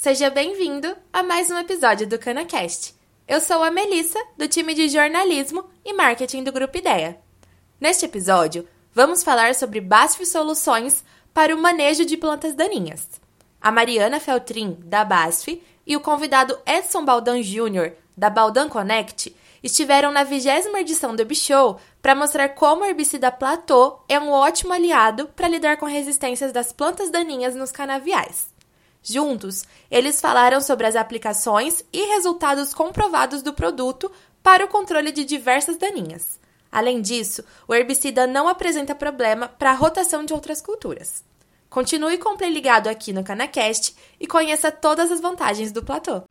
seja bem-vindo a mais um episódio do CanaCast. Eu sou a Melissa, do time de jornalismo e marketing do Grupo Ideia. Neste episódio, vamos falar sobre BASF Soluções para o manejo de plantas daninhas. A Mariana Feltrin, da BASF, e o convidado Edson Baldan Jr., da Baldan Connect, estiveram na vigésima edição do Show para mostrar como o herbicida Platô é um ótimo aliado para lidar com resistências das plantas daninhas nos canaviais. Juntos, eles falaram sobre as aplicações e resultados comprovados do produto para o controle de diversas daninhas. Além disso, o herbicida não apresenta problema para a rotação de outras culturas. Continue com o Play ligado aqui no Canacast e conheça todas as vantagens do platô.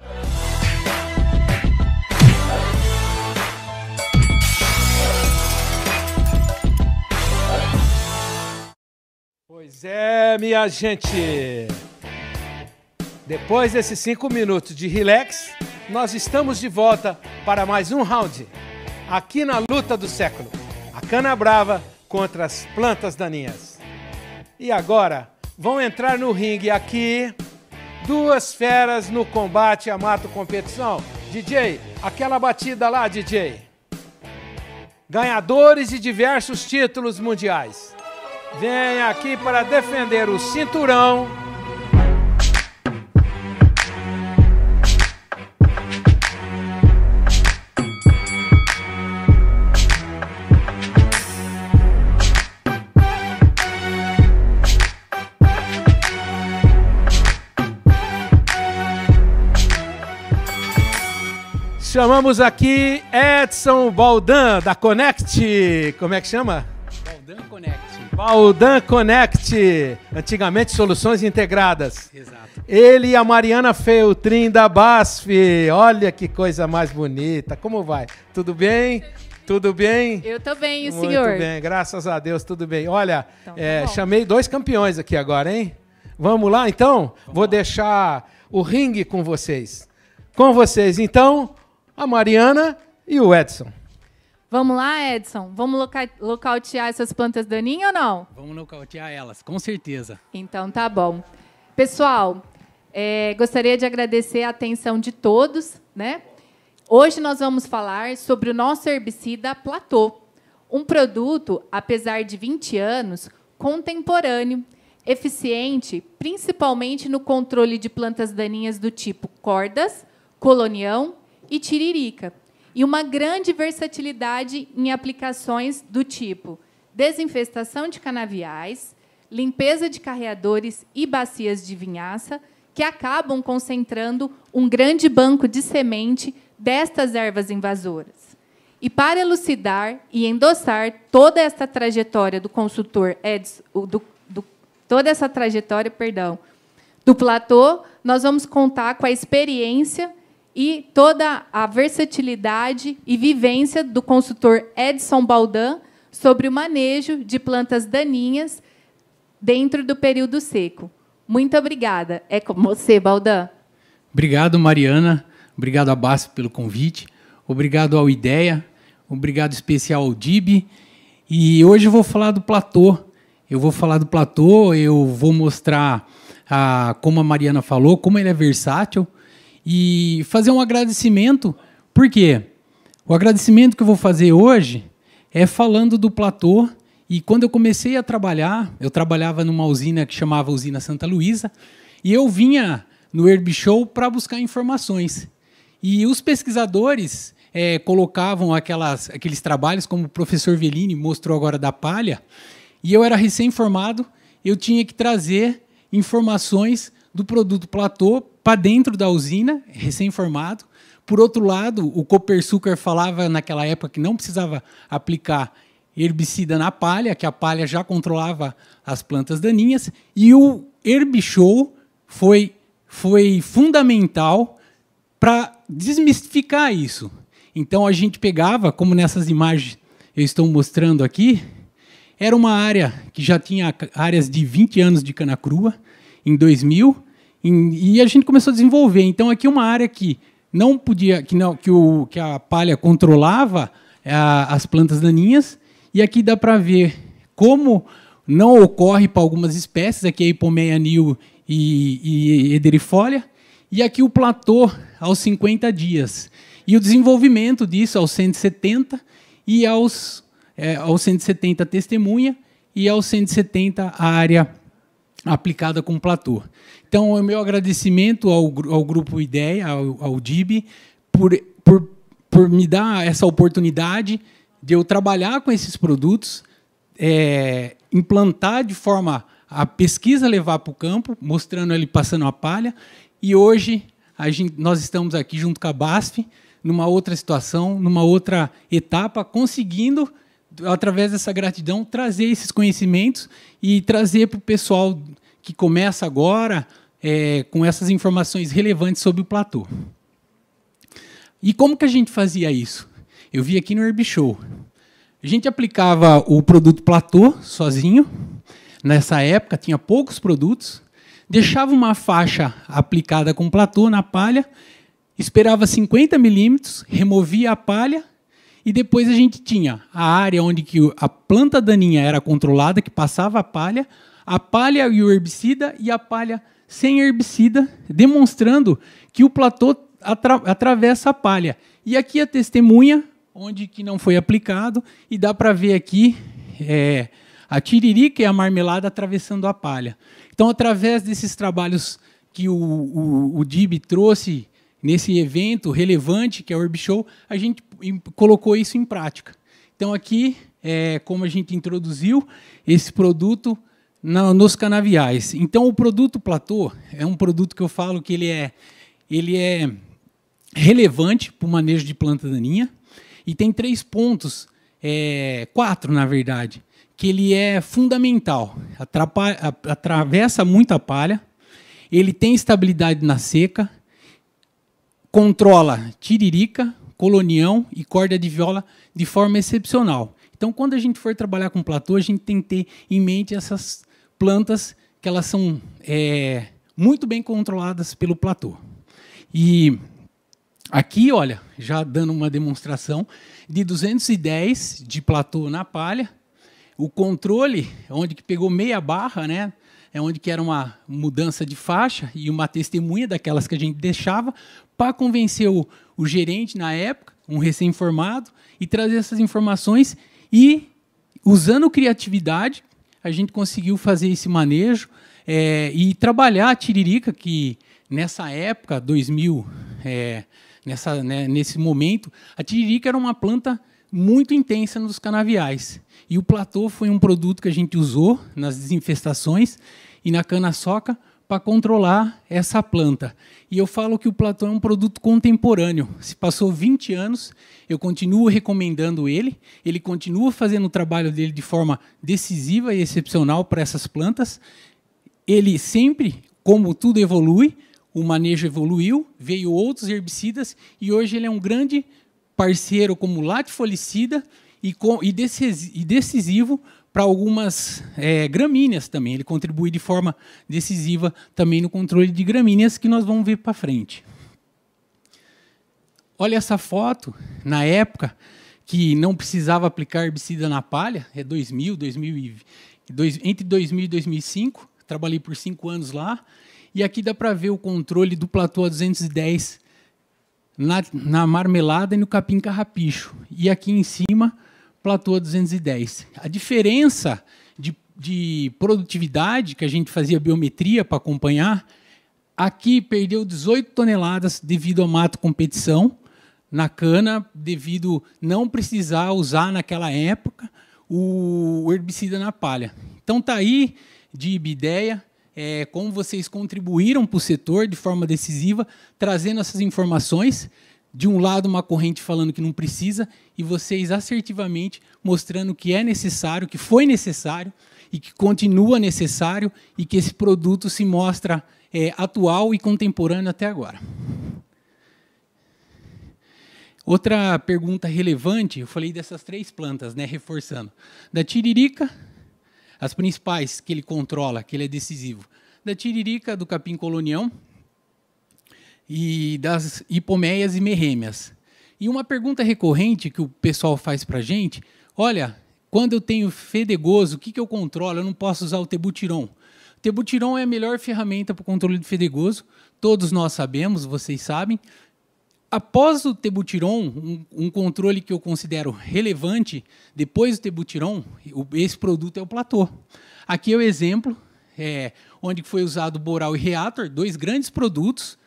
Pois é, minha gente. Depois desses cinco minutos de relax, nós estamos de volta para mais um round. Aqui na luta do século. A cana brava contra as plantas daninhas. E agora, vão entrar no ringue aqui duas feras no combate a mato competição. DJ, aquela batida lá, DJ. Ganhadores de diversos títulos mundiais vem aqui para defender o cinturão. Chamamos aqui Edson Baldan, da Connect. Como é que chama? Baldan Connect. Baldan Connect, antigamente Soluções Integradas. Exato. Ele e a Mariana Feltrin da BASF. Olha que coisa mais bonita. Como vai? Tudo bem? Tudo bem? Eu tô bem, e o Muito senhor? bem, graças a Deus, tudo bem. Olha, Então tá é, chamei dois campeões aqui agora, hein? Vamos lá, então? Vou deixar o ringue com vocês. Com vocês, então, a Mariana e o Edson. Vamos lá, Edson? Vamos loca locautear essas plantas daninhas ou não? Vamos nocautear elas, com certeza. Então tá bom. Pessoal, é, gostaria de agradecer a atenção de todos, né? Hoje nós vamos falar sobre o nosso herbicida Platô, um produto, apesar de 20 anos, contemporâneo, eficiente, principalmente no controle de plantas daninhas do tipo cordas, colonião e tiririca, e uma grande versatilidade em aplicações do tipo desinfestação de canaviais, limpeza de carreadores e bacias de vinhaça, que acabam concentrando um grande banco de semente destas ervas invasoras. E para elucidar e endossar toda esta trajetória do consultor Edson, do, do, toda essa trajetória, perdão, do platô, nós vamos contar com a experiência e toda a versatilidade e vivência do consultor Edson Baldan sobre o manejo de plantas daninhas dentro do período seco. Muito obrigada. É com você, Baldan. Obrigado, Mariana. Obrigado a BASF pelo convite. Obrigado ao IDEA. Obrigado especial ao DIB. E hoje eu vou falar do platô. Eu vou falar do platô, eu vou mostrar, ah, como a Mariana falou, como ele é versátil e fazer um agradecimento. Por quê? O agradecimento que eu vou fazer hoje é falando do platô. E quando eu comecei a trabalhar, eu trabalhava numa usina que chamava Usina Santa Luísa, e eu vinha no Herb Show para buscar informações. E os pesquisadores eh, colocavam aquelas, aqueles trabalhos, como o professor Velini mostrou agora da palha, e eu era recém-formado, eu tinha que trazer informações do produto platô para dentro da usina, recém-formado. Por outro lado, o Copersucar falava naquela época que não precisava aplicar herbicida na palha, que a palha já controlava as plantas daninhas, e o Herbishow foi, foi fundamental para desmistificar isso. Então a gente pegava, como nessas imagens eu estou mostrando aqui, era uma área que já tinha áreas de 20 anos de cana crua, em 2000, em- e a gente começou a desenvolver. Então aqui uma área que não podia, que, não, que, o, que a palha controlava ah, as plantas daninhas, e aqui dá para ver como não ocorre para algumas espécies, aqui é Hipomeia nil e, e Ederifolia, E aqui o platô aos 50 dias. E o desenvolvimento disso aos 170 e aos, é, aos 170 testemunha e aos 170 a área aplicada com platô. Então, o meu agradecimento ao, ao Grupo Ideia, ao, ao DIB, por, por, por me dar essa oportunidade de eu trabalhar com esses produtos, é, implantar de forma a pesquisa levar para o campo, mostrando ele passando a palha, e hoje gente, nós estamos aqui junto com a BASF, numa outra situação, numa outra etapa, conseguindo, através dessa gratidão, trazer esses conhecimentos e trazer para o pessoal que começa agora é, com essas informações relevantes sobre o platô. E como que a gente fazia isso? Eu vi aqui no Herb Show. A gente aplicava o produto platô sozinho. Nessa época tinha poucos produtos. Deixava uma faixa aplicada com platô na palha, esperava 50 milímetros, removia a palha e depois a gente tinha a área onde que a planta daninha era controlada, que passava a palha, a palha e o herbicida e a palha sem herbicida, demonstrando que o platô atra atravessa a palha. E aqui a testemunha, onde que não foi aplicado, e dá para ver aqui é, a tiririca e a marmelada atravessando a palha. Então, através desses trabalhos que o, o, o DIB trouxe nesse evento relevante, que é o Herb Show, a gente colocou isso em prática. Então, aqui, é, como a gente introduziu esse produto na, nos canaviais. Então, o produto platô é um produto que eu falo que ele é, ele é relevante para o manejo de planta daninha e tem três pontos, é, quatro na verdade, que ele é fundamental. atravessa muito a palha, ele tem estabilidade na seca, controla tiririca, colonião e corda de viola de forma excepcional. Então, quando a gente for trabalhar com platô, a gente tem que ter em mente essas plantas que elas são é, muito bem controladas pelo platô. E aqui, olha, já dando uma demonstração de 210 de platô na palha, o controle, onde que pegou meia barra, né? É onde que era uma mudança de faixa e uma testemunha daquelas que a gente deixava para convencer o, o gerente na época, um recém-formado, e trazer essas informações e usando criatividade a gente conseguiu fazer esse manejo é, e trabalhar a tiririca, que nessa época, 2000, é, nessa, né, nesse momento, a tiririca era uma planta muito intensa nos canaviais. E o platô foi um produto que a gente usou nas desinfestações e na cana-soca para controlar essa planta. E eu falo que o platô é um produto contemporâneo. Se passou 20 anos, eu continuo recomendando ele, ele continua fazendo o trabalho dele de forma decisiva e excepcional para essas plantas. Ele sempre, como tudo evolui, o manejo evoluiu, veio outros herbicidas e hoje ele é um grande parceiro como latifolicida e, e decisivo para algumas é, gramíneas também. Ele contribui de forma decisiva também no controle de gramíneas, que nós vamos ver para frente. Olha essa foto, na época que não precisava aplicar herbicida na palha, é 2000, 2000 dois, entre 2000 e 2005, trabalhei por cinco anos lá, e aqui dá para ver o controle do platô a 210 na, na marmelada e no capim carrapicho. E aqui em cima platô 210. A diferença de, de produtividade, que a gente fazia biometria para acompanhar, aqui perdeu 18 toneladas devido a mato competição, na cana, devido não precisar usar naquela época o herbicida na palha. Então tá aí de ideia, é, como vocês contribuíram para o setor de forma decisiva, trazendo essas informações de um lado uma corrente falando que não precisa e vocês assertivamente mostrando que é necessário, que foi necessário e que continua necessário e que esse produto se mostra é, atual e contemporâneo até agora. Outra pergunta relevante, eu falei dessas três plantas, né, reforçando. Da tiririca, as principais que ele controla, que ele é decisivo. Da tiririca, do capim colonião, e das hipomeias e merrêmias. E uma pergunta recorrente que o pessoal faz para gente, olha, quando eu tenho fedegoso, o que, que eu controlo? Eu não posso usar o tebutiron. Tebutiron é a melhor ferramenta para o controle do fedegoso. Todos nós sabemos, vocês sabem. Após o Tebutiron, um, um, controle que eu considero relevante, depois do Tebutiron, esse produto é o platô. Aqui é o exemplo, é, onde foi usado o Boral e Reator, dois grandes produtos,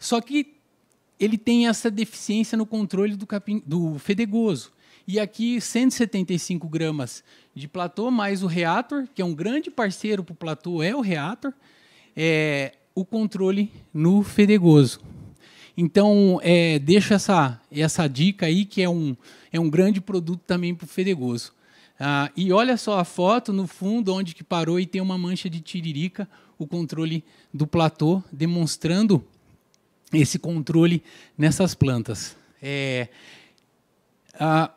só que ele tem essa deficiência no controle do, capim, do fedegoso. E aqui, 175 gramas de platô, mais o Reator, que é um grande parceiro para o platô, é o Reator, é, o controle no fedegoso. Então, é, deixo essa, essa dica aí, que é um, é um grande produto também para o fedegoso. Ah, e olha só a foto no fundo, onde que parou e tem uma mancha de tiririca, o controle do platô, demonstrando esse controle nessas plantas. É, ah,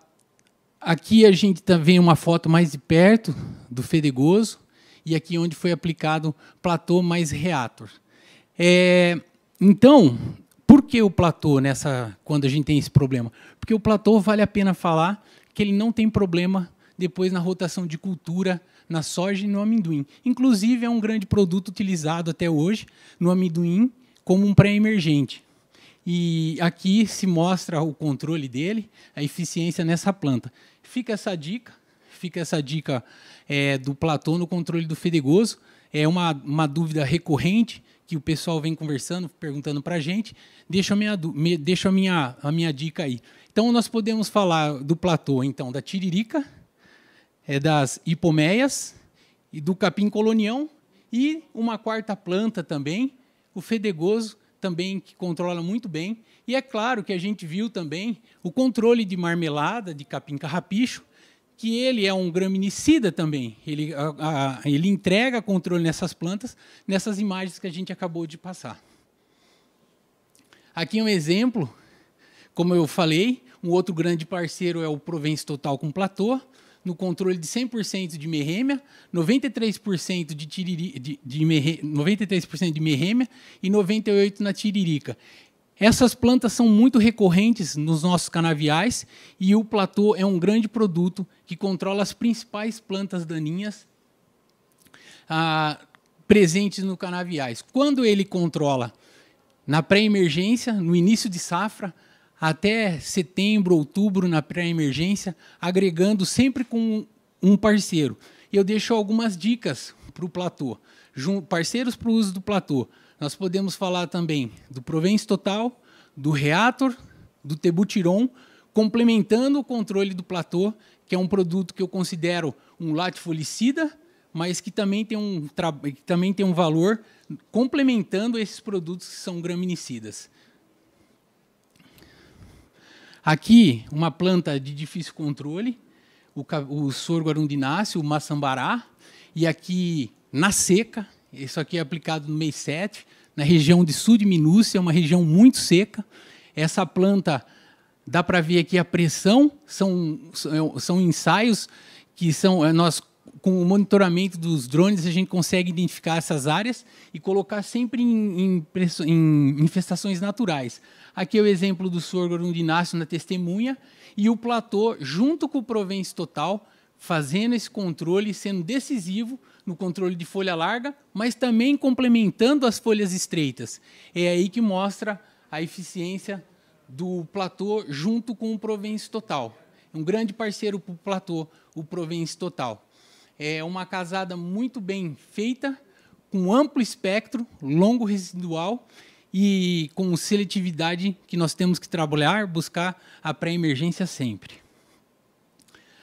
aqui a gente tá vendo uma foto mais de perto do fedegoso, e aqui onde foi aplicado platô mais reator. É, então, por que o platô nessa quando a gente tem esse problema? Porque o platô vale a pena falar que ele não tem problema depois na rotação de cultura na soja e no amendoim. Inclusive é um grande produto utilizado até hoje no amendoim como um pré-emergente. E aqui se mostra o controle dele, a eficiência nessa planta. Fica essa dica, fica essa dica é, do platô no controle do fedegoso. É uma, uma dúvida recorrente que o pessoal vem conversando, perguntando para a gente, deixa, a minha, deixa a, minha, a minha dica aí. Então, nós podemos falar do platô, então, da tiririca, é, das hipomeias, e do capim colonião, e uma quarta planta também, o fedegoso, também que controla muito bem. E é claro que a gente viu também o controle de marmelada de capim carrapicho, que ele é um graminicida também. Ele, a, a, ele entrega controle nessas plantas, nessas imagens que a gente acabou de passar. Aqui um exemplo, como eu falei, um outro grande parceiro é o Provence Total com Platô, no controle de 100% de merrêmia, 93% de, tiriri, de, de, merre, 93% de merrêmia e 98% na tiririca. Essas plantas são muito recorrentes nos nossos canaviais e o platô é um grande produto que controla as principais plantas daninhas ah, presentes no canaviais. Quando ele controla na pré-emergência, no início de safra, até setembro, outubro na pré-emergência, agregando sempre com um parceiro. Eu deixo algumas dicas para o platô, parceiros para o uso do platô. Nós podemos falar também do Provence Total, do Reator, do Tebutiron, complementando o controle do platô, que é um produto que eu considero um latifolicida, mas que também tem um, que também tem um valor complementando esses produtos que são graminicidas. Aqui, uma planta de difícil controle, o, o sorgo arundináceo, o maçambará, e aqui na seca, isso aqui é aplicado no mês 7, na região de sul de Minúcia, é uma região muito seca. Essa planta, dá para ver aqui a pressão, são, são ensaios que são nós com o monitoramento dos drones, a gente consegue identificar essas áreas e colocar sempre em, em, em infestações naturais. Aqui é o exemplo do sorgo arundináceo na testemunha e o platô, junto com o Provence Total, fazendo esse controle, sendo decisivo no controle de folha larga, mas também complementando as folhas estreitas. É aí que mostra a eficiência do platô junto com o Provence Total. Um grande parceiro para o platô, o Provence Total. É uma casada muito bem feita, com amplo espectro, longo residual e com seletividade que nós temos que trabalhar, buscar a pré-emergência sempre.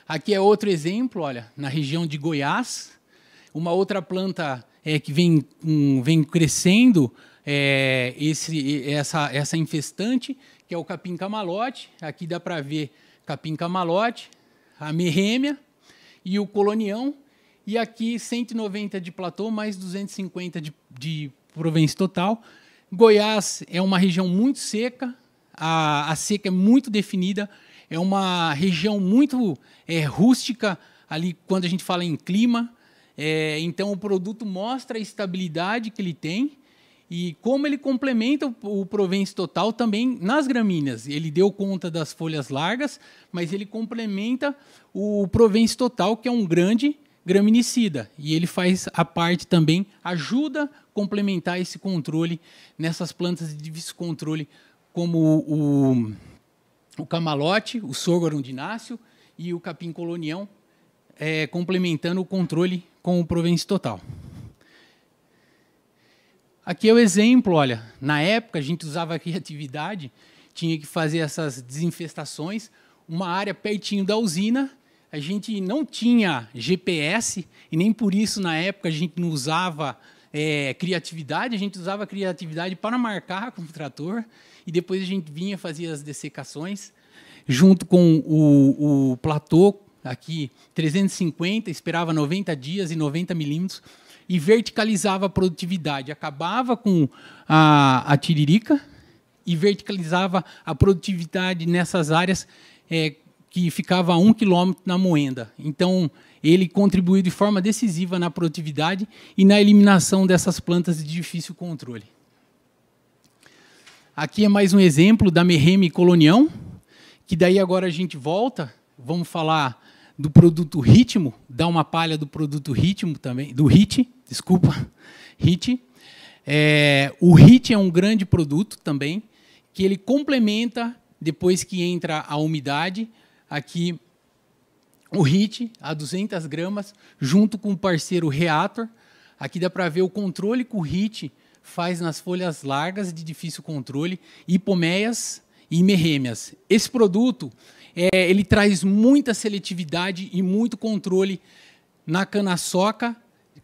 Aqui é outro exemplo, olha, na região de Goiás, uma outra planta é, que vem, um, vem crescendo é, esse, essa, essa infestante, que é o capim camalote. Aqui dá para ver capim camalote, a merrêmia, e o colonião, e aqui 190 de platô, mais 250 de, de Provence total. Goiás é uma região muito seca, a, a seca é muito definida, é uma região muito é, rústica, ali quando a gente fala em clima, é, então o produto mostra a estabilidade que ele tem, e como ele complementa o, o Provence Total também nas gramíneas. Ele deu conta das folhas largas, mas ele complementa o Provence Total, que é um grande graminicida. E ele faz a parte também, ajuda a complementar esse controle nessas plantas de difícil controle, como o, o camalote, o sorgo arundináceo e o capim colonião, é, complementando o controle com o Provence Total. Aqui é o exemplo, olha, na época a gente usava a criatividade, tinha que fazer essas desinfestações, uma área pertinho da usina, a gente não tinha GPS e nem por isso na época a gente não usava é, criatividade, a gente usava criatividade para marcar com o trator e depois a gente vinha fazer as dessecações junto com o, o platô aqui 350, esperava 90 dias e 90 milímetros e verticalizava a produtividade. Acabava com a, a tiririca e verticalizava a produtividade nessas áreas é, que ficava a um quilômetro na moenda. Então, ele contribuiu de forma decisiva na produtividade e na eliminação dessas plantas de difícil controle. Aqui é mais um exemplo da Merreme Colonião, que daí agora a gente volta, vamos falar do produto Ritmo, dar uma palha do produto Ritmo também, do HIT, desculpa, HIT. É, o HIT é um grande produto também, que ele complementa, depois que entra a umidade, aqui o HIT a 200 gramas, junto com o parceiro Reator. Aqui dá para ver o controle que o HIT faz nas folhas largas de difícil controle, hipomeias e merrêmias. Esse produto é, ele traz muita seletividade e muito controle na cana-soca,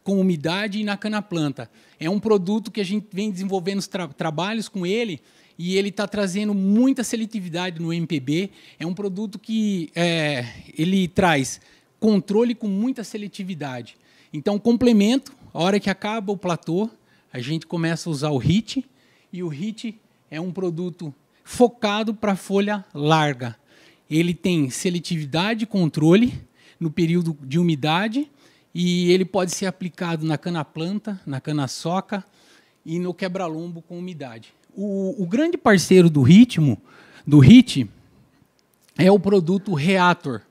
com umidade e na cana-planta. É um produto que a gente vem desenvolvendo tra trabalhos com ele e ele está trazendo muita seletividade no MPB. É um produto que é, ele traz controle com muita seletividade. Então, complemento, a hora que acaba o platô, a gente começa a usar o HIT, e o HIT é um produto focado para folha larga ele tem seletividade e controle no período de umidade e ele pode ser aplicado na cana-planta, na cana-soca e no quebra-lombo com umidade. O, grande parceiro do ritmo, do HIT, é o produto Reator,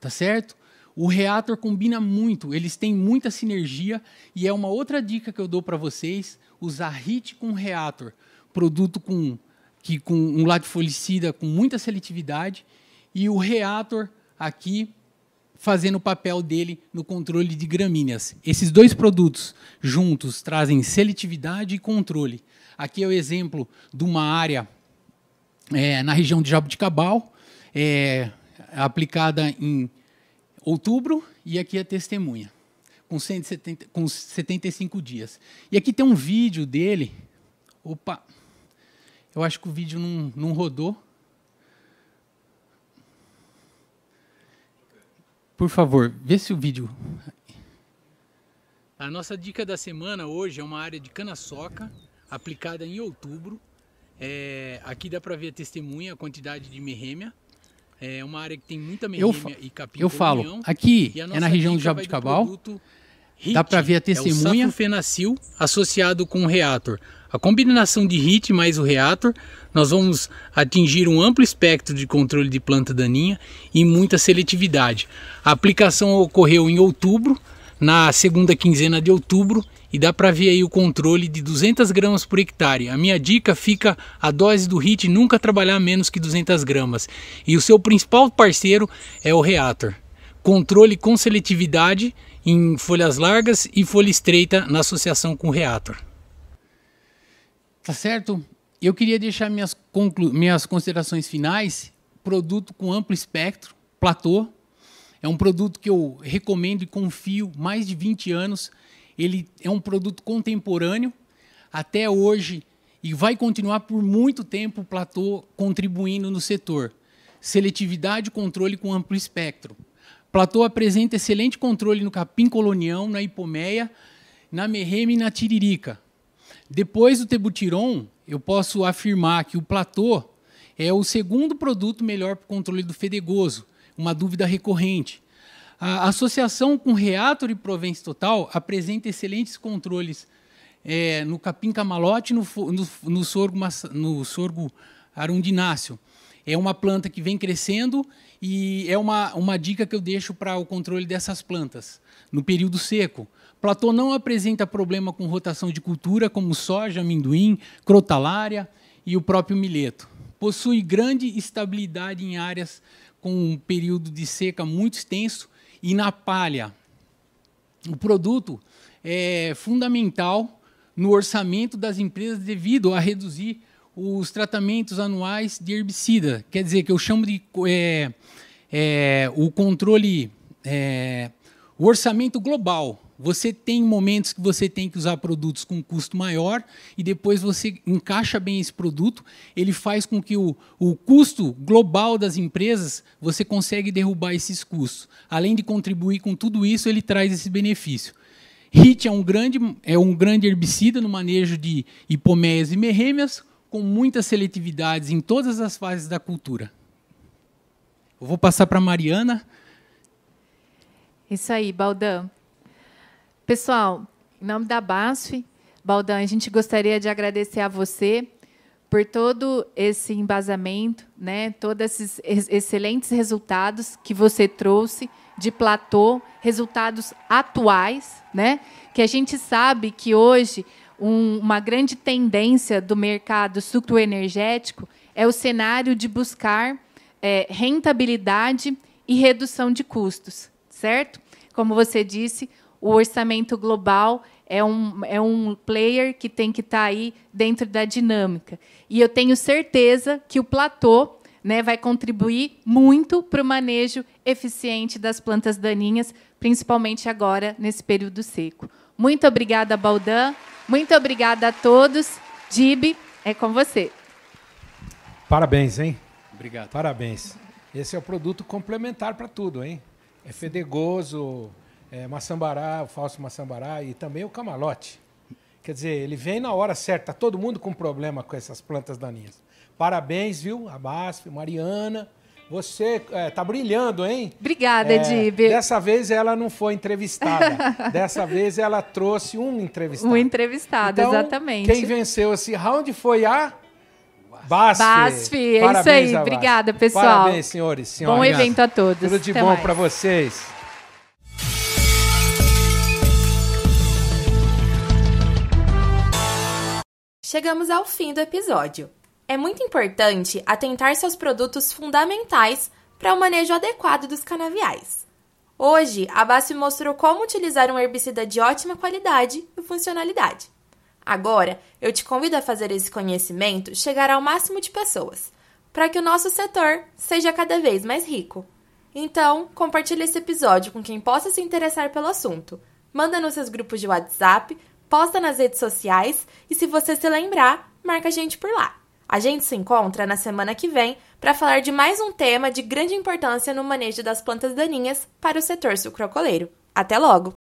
tá certo? O Reator combina muito, eles têm muita sinergia e é uma outra dica que eu dou para vocês, usar HIT com Reator, produto com que com um latifolicida com muita seletividade e o reator aqui fazendo o papel dele no controle de gramíneas. Esses dois produtos juntos trazem seletividade e controle. Aqui é o exemplo de uma área é, na região de Jabuticabal, é, aplicada em outubro, e aqui é testemunha, com, 170, com 75 dias. E aqui tem um vídeo dele. Opa! Eu acho que o vídeo não, não rodou. Por favor, vê se o vídeo. A nossa dica da semana hoje é uma área de cana-soca aplicada em outubro. É, aqui dá para ver a testemunha, a quantidade de merrêmia. É uma área que tem muita merrêmia e capim Eu falo, aqui é na região de Jabuticabal. Dá para ver a testemunha. É o associado com o reator. A combinação de HIT mais o reator, nós vamos atingir um amplo espectro de controle de planta daninha e muita seletividade. A aplicação ocorreu em outubro, na segunda quinzena de outubro, e dá para ver aí o controle de 200 gramas por hectare. A minha dica fica a dose do HIT nunca trabalhar menos que 200 gramas. E o seu principal parceiro é o reator. Controle com seletividade em folhas largas e folha estreita na associação com o reator. Tá certo? Eu queria deixar minhas, minhas considerações finais. Produto com amplo espectro, platô. É um produto que eu recomendo e confio mais de 20 anos. Ele é um produto contemporâneo. Até hoje, e vai continuar por muito tempo o platô contribuindo no setor. Seletividade e controle com amplo espectro. Platô apresenta excelente controle no capim colonião, na hipomeia, na merreme e na tiririca. Depois do Tebutiron, eu posso afirmar que o platô é o segundo produto melhor para o controle do fedegoso, uma dúvida recorrente. A associação com Reator e Provence Total apresenta excelentes controles é, no capim camalote e no, no, no, sorgo, no sorgo arundináceo. é uma planta que vem crescendo e é uma, uma dica que eu deixo para o controle dessas plantas no período seco. Platô não apresenta problema com rotação de cultura como soja, amendoim, crotalária e o próprio milheto. Possui grande estabilidade em áreas com um período de seca muito extenso e na palha. O produto é fundamental no orçamento das empresas devido a reduzir os tratamentos anuais de herbicida. Quer dizer, que eu chamo de é, é, o controle, é, o orçamento global. Você tem momentos que você tem que usar produtos com custo maior e depois você encaixa bem esse produto. Ele faz com que o, o custo global das empresas você consegue derrubar esses custos. Além de contribuir com tudo isso, ele traz esse benefício. HIT é um grande, é um grande herbicida no manejo de hipoméias e merrêmias, com muitas seletividades em todas as fases da cultura. Eu vou passar para a Mariana. Isso aí, Baldan. Pessoal, em nome da BASF, Baldan, a gente gostaria de agradecer a você por todo esse embasamento, né, todos esses excelentes resultados que você trouxe de platô, resultados atuais, né, que a gente sabe que hoje um, uma grande tendência do mercado sucroenergético é o cenário de buscar é, rentabilidade e redução de custos, certo? Como você disse, o orçamento global é um, é um player que tem que estar tá aí dentro da dinâmica. E eu tenho certeza que o platô né, vai contribuir muito para o manejo eficiente das plantas daninhas, principalmente agora, nesse período seco. Muito obrigada, Baldan. Muito obrigada a todos. Dib, é com você. Parabéns, hein? Obrigado. Parabéns. Esse é o produto complementar para tudo, hein? É fedegoso, é, maçambará, o falso maçambará e também o camalote. Quer dizer, ele vem na hora certa. Tá todo mundo com problema com essas plantas daninhas. Parabéns, viu? A BASF, Mariana. Você é, tá brilhando, hein? Obrigada, é, Edib. Dessa vez ela não foi entrevistada. dessa vez ela trouxe um entrevistado. Um entrevistado, então, exatamente. Quem venceu esse round foi a BASF. BASF, é Parabéns, isso aí. Obrigada, pessoal. Parabéns, senhores, senhoras. Bom evento a todos. Tudo de Até bom para vocês. Chegamos ao fim do episódio. É muito importante atentar-se aos produtos fundamentais para o manejo adequado dos canaviais. Hoje, a BASF mostrou como utilizar um herbicida de ótima qualidade e funcionalidade. Agora, eu te convido a fazer esse conhecimento chegar ao máximo de pessoas, para que o nosso setor seja cada vez mais rico. Então, compartilhe esse episódio com quem possa se interessar pelo assunto. Manda nos seus grupos de WhatsApp posta nas redes sociais e se você se lembrar, marca a gente por lá. A gente se encontra na semana que vem para falar de mais um tema de grande importância no manejo das plantas daninhas para o setor sucrocoleiro. Até logo!